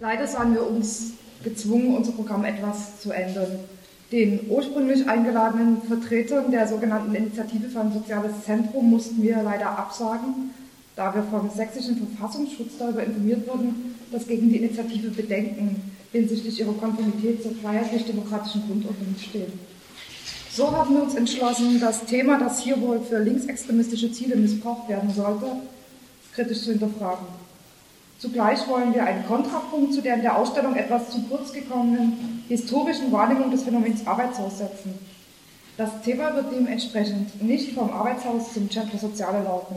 Leider sahen wir uns gezwungen, unser Programm etwas zu ändern. Den ursprünglich eingeladenen Vertretern der sogenannten Initiative für ein soziales Zentrum mussten wir leider absagen, da wir vom sächsischen Verfassungsschutz darüber informiert wurden, dass gegen die Initiative Bedenken hinsichtlich ihrer Konformität zur freiheitlich-demokratischen Grundordnung stehen. So haben wir uns entschlossen, das Thema, das hier wohl für linksextremistische Ziele missbraucht werden sollte, kritisch zu hinterfragen. Zugleich wollen wir einen Kontrapunkt zu der in der Ausstellung etwas zu kurz gekommenen historischen Wahrnehmung des Phänomens Arbeitshaus setzen. Das Thema wird dementsprechend nicht vom Arbeitshaus zum Centro Soziale laufen.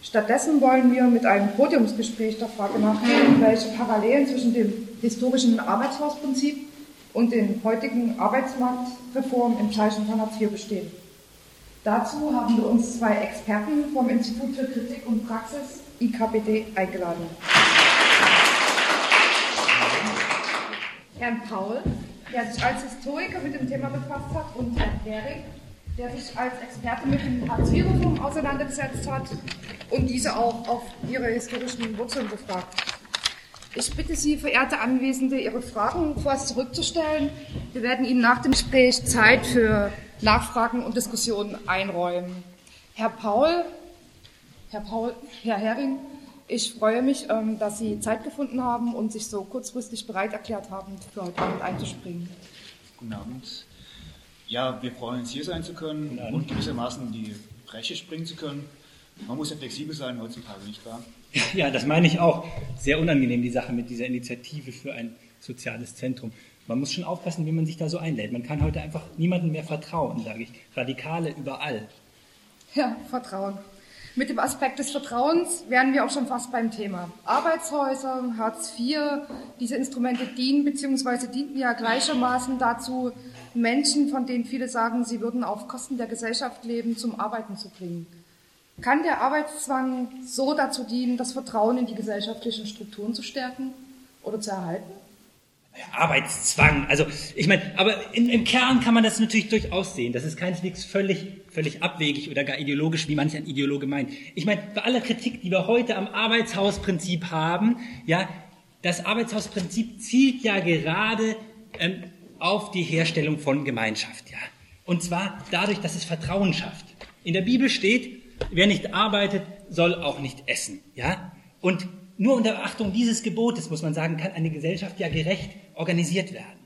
Stattdessen wollen wir mit einem Podiumsgespräch der Frage nachgehen, welche Parallelen zwischen dem historischen Arbeitshausprinzip und den heutigen Arbeitsmarktreformen im Zeichen von Hartz IV bestehen. Dazu haben wir uns zwei Experten vom Institut für Kritik und Praxis IKPD eingeladen. Herrn Paul, der sich als Historiker mit dem Thema befasst hat, und Herrn Hering, der sich als Experte mit dem Hartz-IV-Reform auseinandergesetzt hat und diese auch auf ihre historischen Wurzeln befragt. Ich bitte Sie, verehrte Anwesende, Ihre Fragen vorerst zurückzustellen. Wir werden Ihnen nach dem Gespräch Zeit für Nachfragen und Diskussionen einräumen. Herr Paul, Herr Paul, Herr Hering, ich freue mich, ähm, dass Sie Zeit gefunden haben und sich so kurzfristig bereit erklärt haben, für heute Abend einzuspringen. Guten Abend. Ja, wir freuen uns, hier sein zu können und gewissermaßen die Breche springen zu können. Man muss ja flexibel sein heutzutage, nicht wahr? Ja, das meine ich auch. Sehr unangenehm, die Sache mit dieser Initiative für ein soziales Zentrum. Man muss schon aufpassen, wie man sich da so einlädt. Man kann heute einfach niemandem mehr vertrauen, sage ich. Radikale überall. Ja, Vertrauen. Mit dem Aspekt des Vertrauens wären wir auch schon fast beim Thema. Arbeitshäuser, Hartz IV, diese Instrumente dienen bzw. dienten ja gleichermaßen dazu, Menschen, von denen viele sagen, sie würden auf Kosten der Gesellschaft leben, zum Arbeiten zu bringen. Kann der Arbeitszwang so dazu dienen, das Vertrauen in die gesellschaftlichen Strukturen zu stärken oder zu erhalten? Arbeitszwang. Also ich meine, aber in, im Kern kann man das natürlich durchaus sehen. Das ist keineswegs völlig, völlig abwegig oder gar ideologisch, wie manch ein Ideologe meint. Ich meine, bei aller Kritik, die wir heute am Arbeitshausprinzip haben, ja, das Arbeitshausprinzip zielt ja gerade ähm, auf die Herstellung von Gemeinschaft, ja. Und zwar dadurch, dass es Vertrauen schafft. In der Bibel steht, wer nicht arbeitet, soll auch nicht essen, ja. Und nur unter Beachtung dieses Gebotes, muss man sagen, kann eine Gesellschaft ja gerecht organisiert werden.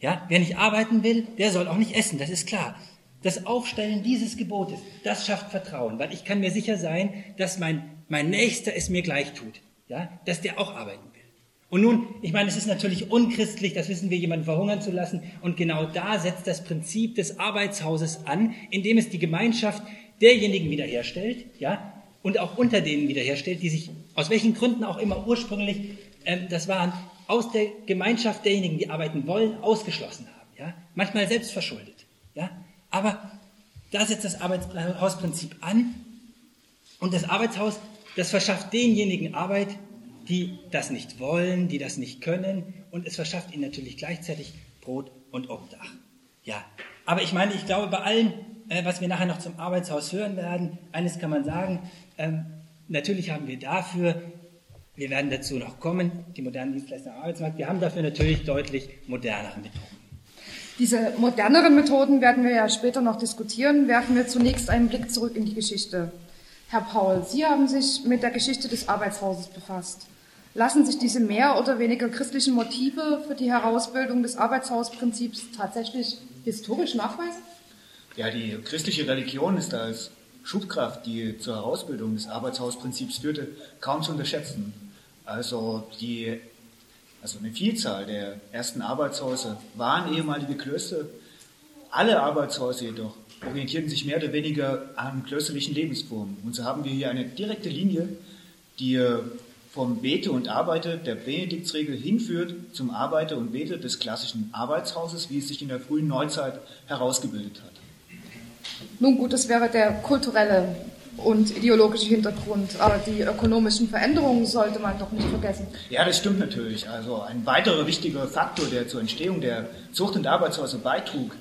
Ja, wer nicht arbeiten will, der soll auch nicht essen, das ist klar. Das Aufstellen dieses Gebotes, das schafft Vertrauen, weil ich kann mir sicher sein, dass mein, mein Nächster es mir gleich tut, ja, dass der auch arbeiten will. Und nun, ich meine, es ist natürlich unchristlich, das wissen wir, jemanden verhungern zu lassen. Und genau da setzt das Prinzip des Arbeitshauses an, indem es die Gemeinschaft derjenigen wiederherstellt, ja, und auch unter denen wiederherstellt, die sich aus welchen Gründen auch immer ursprünglich, ähm, das waren aus der Gemeinschaft derjenigen, die arbeiten wollen, ausgeschlossen haben. Ja? Manchmal selbst verschuldet. Ja? Aber da setzt das Arbeitshausprinzip an und das Arbeitshaus, das verschafft denjenigen Arbeit, die das nicht wollen, die das nicht können und es verschafft ihnen natürlich gleichzeitig Brot und Obdach. Ja, aber ich meine, ich glaube, bei allem, äh, was wir nachher noch zum Arbeitshaus hören werden, eines kann man sagen, ähm, natürlich haben wir dafür, wir werden dazu noch kommen, die modernen Dienstleister am Arbeitsmarkt, wir haben dafür natürlich deutlich modernere Methoden. Diese moderneren Methoden werden wir ja später noch diskutieren. Werfen wir zunächst einen Blick zurück in die Geschichte. Herr Paul, Sie haben sich mit der Geschichte des Arbeitshauses befasst. Lassen sich diese mehr oder weniger christlichen Motive für die Herausbildung des Arbeitshausprinzips tatsächlich historisch nachweisen? Ja, die christliche Religion ist als Schubkraft, die zur Herausbildung des Arbeitshausprinzips führte, kaum zu unterschätzen. Also die, also eine Vielzahl der ersten Arbeitshäuser waren ehemalige Klöster. Alle Arbeitshäuser jedoch orientierten sich mehr oder weniger an klösterlichen Lebensformen. Und so haben wir hier eine direkte Linie, die vom Bete und Arbeite der Benediktsregel hinführt zum Arbeiter und Bete des klassischen Arbeitshauses, wie es sich in der frühen Neuzeit herausgebildet hat. Nun gut, das wäre der kulturelle und ideologische Hintergrund, aber die ökonomischen Veränderungen sollte man doch nicht vergessen. Ja, das stimmt natürlich. Also ein weiterer wichtiger Faktor, der zur Entstehung der Zucht- und Arbeitshäuser beitrug,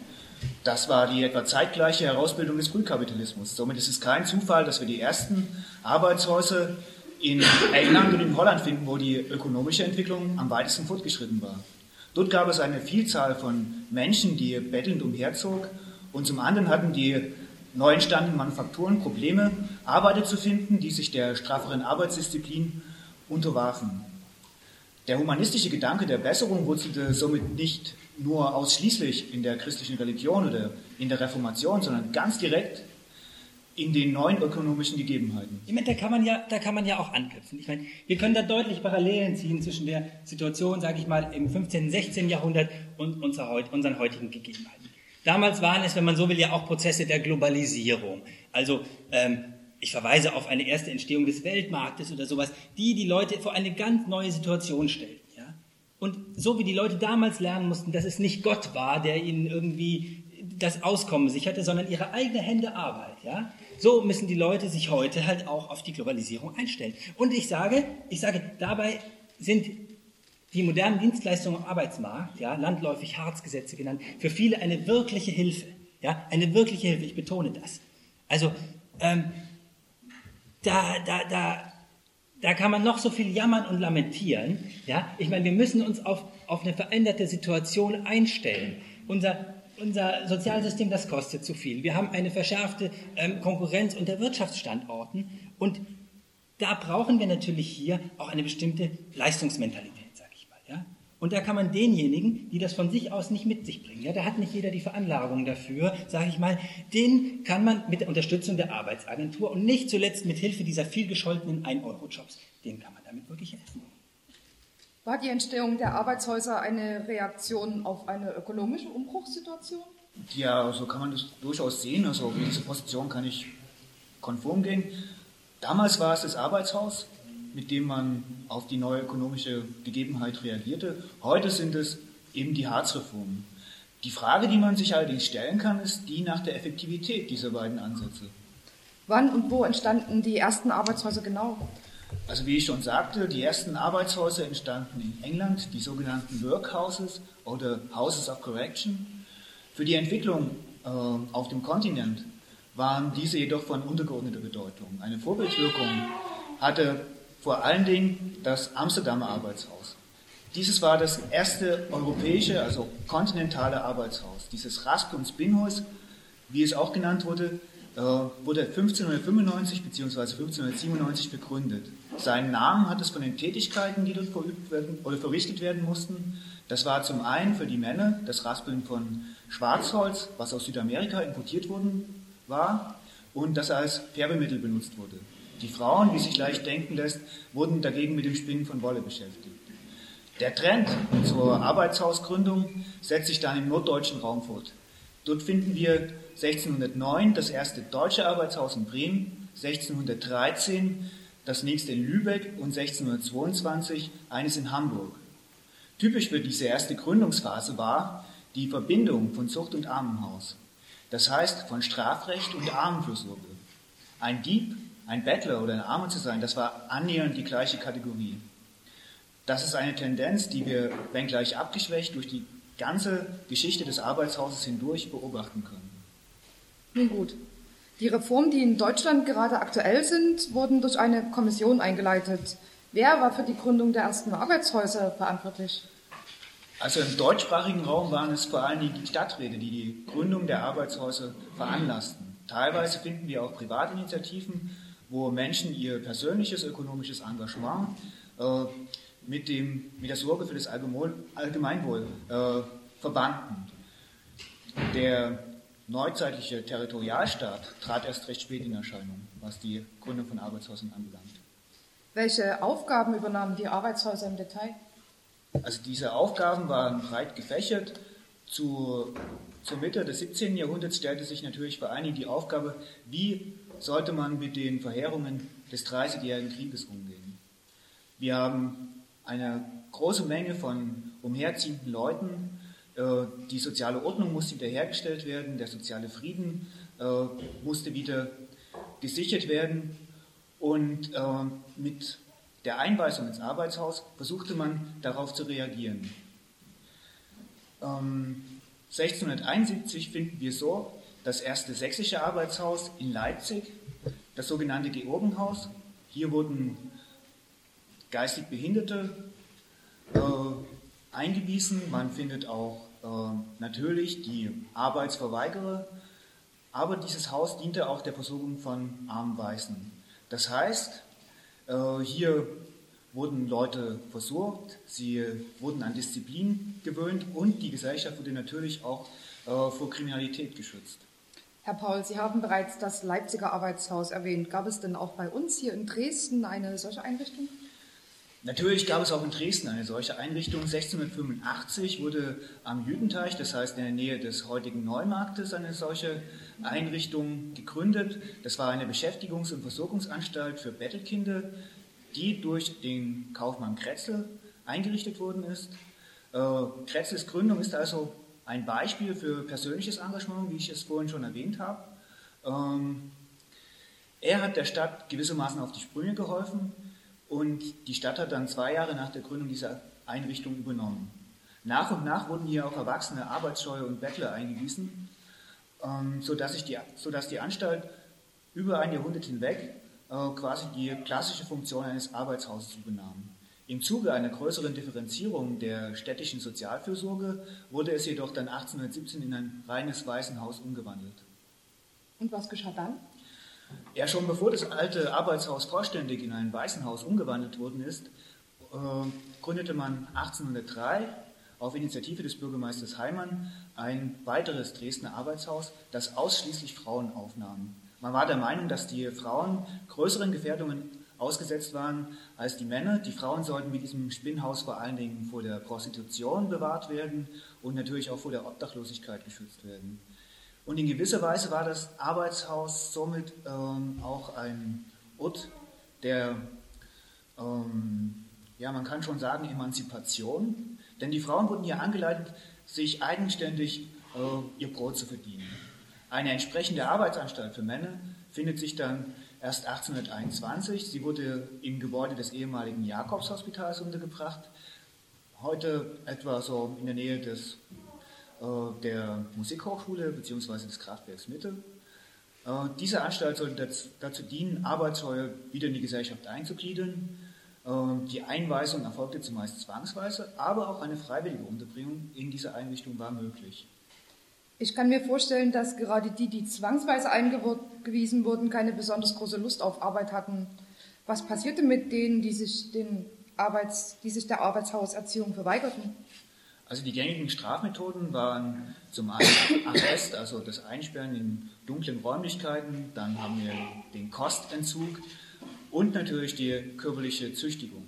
das war die etwa zeitgleiche Herausbildung des Frühkapitalismus. Somit ist es kein Zufall, dass wir die ersten Arbeitshäuser in England und in Holland finden, wo die ökonomische Entwicklung am weitesten fortgeschritten war. Dort gab es eine Vielzahl von Menschen, die bettelnd umherzog und zum anderen hatten die neu entstandenen Manufakturen Probleme, Arbeiter zu finden, die sich der strafferen Arbeitsdisziplin unterwarfen. Der humanistische Gedanke der Besserung wurzelte somit nicht nur ausschließlich in der christlichen Religion oder in der Reformation, sondern ganz direkt in den neuen ökonomischen Gegebenheiten. Ich meine, da kann man ja, da kann man ja auch anknüpfen. Ich meine, wir können da deutlich Parallelen ziehen zwischen der Situation, sage ich mal, im 15., 16. Jahrhundert und unseren heutigen Gegebenheiten. Damals waren es, wenn man so will, ja auch Prozesse der Globalisierung. Also ähm, ich verweise auf eine erste Entstehung des Weltmarktes oder sowas, die die Leute vor eine ganz neue Situation stellten. Ja? Und so wie die Leute damals lernen mussten, dass es nicht Gott war, der ihnen irgendwie das Auskommen sicherte, sondern ihre eigene Hände Arbeit. Ja? So müssen die Leute sich heute halt auch auf die Globalisierung einstellen. Und ich sage, ich sage, dabei sind die modernen Dienstleistungen am Arbeitsmarkt, ja, landläufig Harzgesetze genannt, für viele eine wirkliche Hilfe. Ja, eine wirkliche Hilfe, ich betone das. Also, ähm, da, da, da, da kann man noch so viel jammern und lamentieren. Ja, ich meine, wir müssen uns auf, auf eine veränderte Situation einstellen. Unser, unser Sozialsystem, das kostet zu viel. Wir haben eine verschärfte ähm, Konkurrenz unter Wirtschaftsstandorten und da brauchen wir natürlich hier auch eine bestimmte Leistungsmentalität. Und da kann man denjenigen, die das von sich aus nicht mit sich bringen, ja, da hat nicht jeder die Veranlagung dafür, sage ich mal, den kann man mit der Unterstützung der Arbeitsagentur und nicht zuletzt mit Hilfe dieser viel gescholtenen 1-Euro-Jobs, den kann man damit wirklich helfen. War die Entstehung der Arbeitshäuser eine Reaktion auf eine ökonomische Umbruchssituation? Ja, so kann man das durchaus sehen. Also mit dieser Position kann ich konform gehen. Damals war es das Arbeitshaus, mit dem man auf die neue ökonomische Gegebenheit reagierte. Heute sind es eben die Harzreformen. Die Frage, die man sich allerdings stellen kann, ist die nach der Effektivität dieser beiden Ansätze. Wann und wo entstanden die ersten Arbeitshäuser genau? Also wie ich schon sagte, die ersten Arbeitshäuser entstanden in England, die sogenannten Workhouses oder Houses of Correction. Für die Entwicklung äh, auf dem Kontinent waren diese jedoch von untergeordneter Bedeutung. Eine Vorbildwirkung hatte vor allen Dingen das Amsterdamer Arbeitshaus. Dieses war das erste europäische, also kontinentale Arbeitshaus. Dieses Rasp- und Spinhaus, wie es auch genannt wurde, äh, wurde 1595 bzw. 1597 begründet. Seinen Namen hat es von den Tätigkeiten, die dort verübt werden oder verrichtet werden mussten. Das war zum einen für die Männer das Raspeln von Schwarzholz, was aus Südamerika importiert worden war und das als Färbemittel benutzt wurde. Die Frauen, wie sich leicht denken lässt, wurden dagegen mit dem Spinnen von Wolle beschäftigt. Der Trend zur Arbeitshausgründung setzt sich dann im norddeutschen Raum fort. Dort finden wir 1609 das erste deutsche Arbeitshaus in Bremen, 1613 das nächste in Lübeck und 1622 eines in Hamburg. Typisch für diese erste Gründungsphase war die Verbindung von Zucht und Armenhaus. Das heißt von Strafrecht und Armenfürsorge. Ein Dieb ein Bettler oder ein Armer zu sein, das war annähernd die gleiche Kategorie. Das ist eine Tendenz, die wir, wenngleich abgeschwächt, durch die ganze Geschichte des Arbeitshauses hindurch beobachten können. Nun gut. Die Reformen, die in Deutschland gerade aktuell sind, wurden durch eine Kommission eingeleitet. Wer war für die Gründung der ersten Arbeitshäuser verantwortlich? Also im deutschsprachigen Raum waren es vor allem die Stadträte, die die Gründung der Arbeitshäuser veranlassten. Teilweise finden wir auch Privatinitiativen, wo Menschen ihr persönliches ökonomisches Engagement äh, mit, dem, mit der Sorge für das Allgemeinwohl äh, verbanden. Der neuzeitliche Territorialstaat trat erst recht spät in Erscheinung, was die Gründung von Arbeitshäusern anbelangt. Welche Aufgaben übernahmen die Arbeitshäuser im Detail? Also diese Aufgaben waren breit gefächert. Zu, zur Mitte des 17. Jahrhunderts stellte sich natürlich vor allen Dingen die Aufgabe, wie sollte man mit den Verheerungen des Dreißigjährigen Krieges umgehen. Wir haben eine große Menge von umherziehenden Leuten. Äh, die soziale Ordnung musste wiederhergestellt werden, der soziale Frieden äh, musste wieder gesichert werden. Und äh, mit der Einweisung ins Arbeitshaus versuchte man darauf zu reagieren. 1671 ähm, finden wir so das erste sächsische Arbeitshaus in Leipzig, das sogenannte Georgenhaus. Hier wurden geistig Behinderte äh, eingewiesen. Man findet auch äh, natürlich die Arbeitsverweigerer. Aber dieses Haus diente auch der Versorgung von armen Weißen. Das heißt, äh, hier wurden Leute versorgt, sie wurden an Disziplin gewöhnt und die Gesellschaft wurde natürlich auch äh, vor Kriminalität geschützt. Herr Paul, Sie haben bereits das Leipziger Arbeitshaus erwähnt. Gab es denn auch bei uns hier in Dresden eine solche Einrichtung? Natürlich gab es auch in Dresden eine solche Einrichtung. 1685 wurde am Jüdenteich, das heißt in der Nähe des heutigen Neumarktes, eine solche Einrichtung gegründet. Das war eine Beschäftigungs- und Versorgungsanstalt für Bettelkinder, die durch den Kaufmann Kretzel eingerichtet worden ist. Äh, Kretzels Gründung ist also ein Beispiel für persönliches Engagement, wie ich es vorhin schon erwähnt habe. Ähm, er hat der Stadt gewissermaßen auf die Sprünge geholfen und die Stadt hat dann zwei Jahre nach der Gründung dieser Einrichtung übernommen. Nach und nach wurden hier auch erwachsene Arbeitsscheue und Bettler eingewiesen, ähm, sodass, ich die, sodass die Anstalt über ein Jahrhundert hinweg äh, quasi die klassische Funktion eines Arbeitshauses übernahm. Im Zuge einer größeren Differenzierung der städtischen Sozialfürsorge wurde es jedoch dann 1817 in ein reines Waisenhaus umgewandelt. Und was geschah dann? Ja, schon bevor das alte Arbeitshaus vollständig in ein Waisenhaus umgewandelt worden ist, äh, gründete man 1803 auf Initiative des Bürgermeisters Heimann ein weiteres Dresdner Arbeitshaus, das ausschließlich Frauen aufnahm. Man war der Meinung, dass die Frauen größeren Gefährdungen ausgesetzt waren als die Männer. Die Frauen sollten mit diesem Spinnhaus vor allen Dingen vor der Prostitution bewahrt werden und natürlich auch vor der Obdachlosigkeit geschützt werden. Und in gewisser Weise war das Arbeitshaus somit ähm, auch ein Ort der, ähm, ja, man kann schon sagen, Emanzipation. Denn die Frauen wurden hier angeleitet, sich eigenständig äh, ihr Brot zu verdienen. Eine entsprechende Arbeitsanstalt für Männer findet sich dann erst 1821. Sie wurde im Gebäude des ehemaligen Jakobshospitals untergebracht. Heute etwa so in der Nähe des, äh, der Musikhochschule bzw. des Kraftwerks Mitte. Äh, diese Anstalt sollte dazu, dienen, Arbeitsscheue wieder in die Gesellschaft einzugliedern. Äh, die Einweisung erfolgte zumeist zwangsweise, aber auch eine freiwillige Unterbringung in dieser Einrichtung war möglich. Ich kann mir vorstellen, dass gerade die, die zwangsweise eingewiesen wurden, keine besonders große Lust auf Arbeit hatten. Was passierte mit denen, die sich, den Arbeits-, die sich der Arbeitshauserziehung verweigerten? Also die gängigen Strafmethoden waren zum einen Arrest, also das Einsperren in dunklen Räumlichkeiten, dann haben wir den Kostentzug und natürlich die körperliche Züchtigung.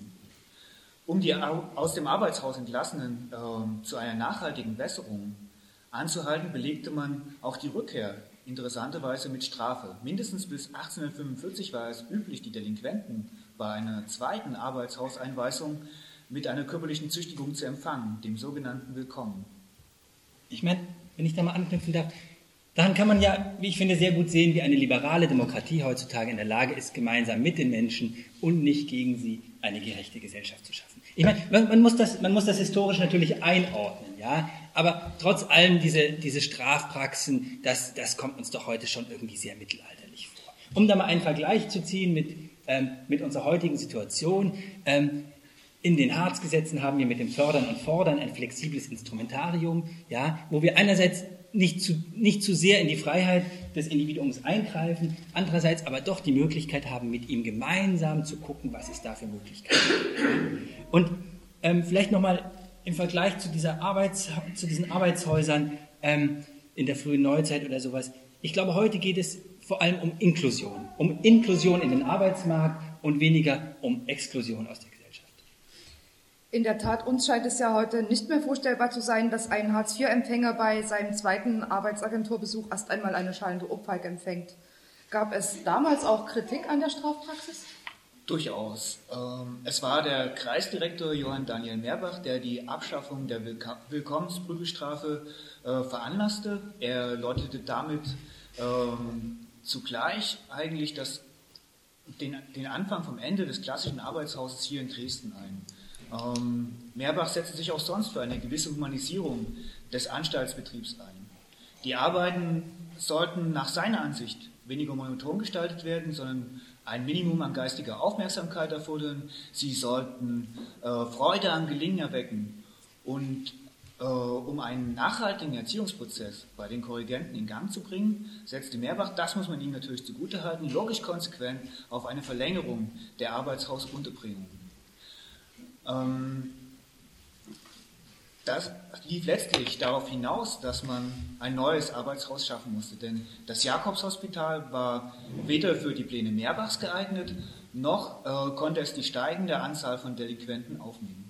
Um die aus dem Arbeitshaus entlassenen äh, zu einer nachhaltigen Besserung anzuhalten, belegte man auch die Rückkehr interessanterweise mit Strafe. Mindestens bis 1845 war es üblich, die Delinquenten bei einer zweiten Arbeitshauseinweisung mit einer körperlichen Züchtigung zu empfangen, dem sogenannten Willkommen. Ich meine, wenn ich da mal anknüpfen darf, daran kann man ja, wie ich finde, sehr gut sehen, wie eine liberale Demokratie heutzutage in der Lage ist, gemeinsam mit den Menschen und nicht gegen sie eine gerechte Gesellschaft zu schaffen. Ich meine, man, man, muss, das, man muss das historisch natürlich einordnen, ja, aber trotz allem diese, diese Strafpraxen, das, das kommt uns doch heute schon irgendwie sehr mittelalterlich vor. Um da mal einen Vergleich zu ziehen mit, ähm, mit unserer heutigen Situation, ähm, in den Harzgesetzen haben wir mit dem Fördern und Fordern ein flexibles Instrumentarium, ja, wo wir einerseits nicht zu, nicht zu sehr in die Freiheit des Individuums eingreifen, andererseits aber doch die Möglichkeit haben, mit ihm gemeinsam zu gucken, was es da für Möglichkeiten gibt. Und ähm, vielleicht nochmal im Vergleich zu, dieser Arbeits, zu diesen Arbeitshäusern ähm, in der frühen Neuzeit oder sowas. Ich glaube, heute geht es vor allem um Inklusion, um Inklusion in den Arbeitsmarkt und weniger um Exklusion aus der Gesellschaft. In der Tat, uns scheint es ja heute nicht mehr vorstellbar zu sein, dass ein Hartz-IV-Empfänger bei seinem zweiten Arbeitsagenturbesuch erst einmal eine schallende Ohrfeige empfängt. Gab es damals auch Kritik an der Strafpraxis? Durchaus. Ähm, es war der Kreisdirektor Johann Daniel Meerbach, der die Abschaffung der Willkommensprügelstrafe äh, veranlasste. Er läutete damit ähm, zugleich eigentlich das, den, den, Anfang vom Ende des klassischen Arbeitshauses hier in Dresden ein. Ähm, Meerbach setzte sich auch sonst für eine gewisse Humanisierung des Anstaltsbetriebs ein. Die Arbeiten sollten nach seiner Ansicht weniger monoton gestaltet werden, sondern ein Minimum an geistiger Aufmerksamkeit erfordern, sie sollten äh, Freude am Gelingen erwecken und äh, um einen nachhaltigen Erziehungsprozess bei den Korrigenten in Gang zu bringen, setzte Mehrbach, das muss man ihm natürlich zugutehalten, logisch konsequent auf eine Verlängerung der Arbeitshausunterbringung. Ähm, das lief letztlich darauf hinaus, dass man ein neues Arbeitshaus schaffen musste, denn das Jakobshospital war weder für die Pläne Mehrbachs geeignet, noch äh, konnte es die steigende Anzahl von Delinquenten aufnehmen.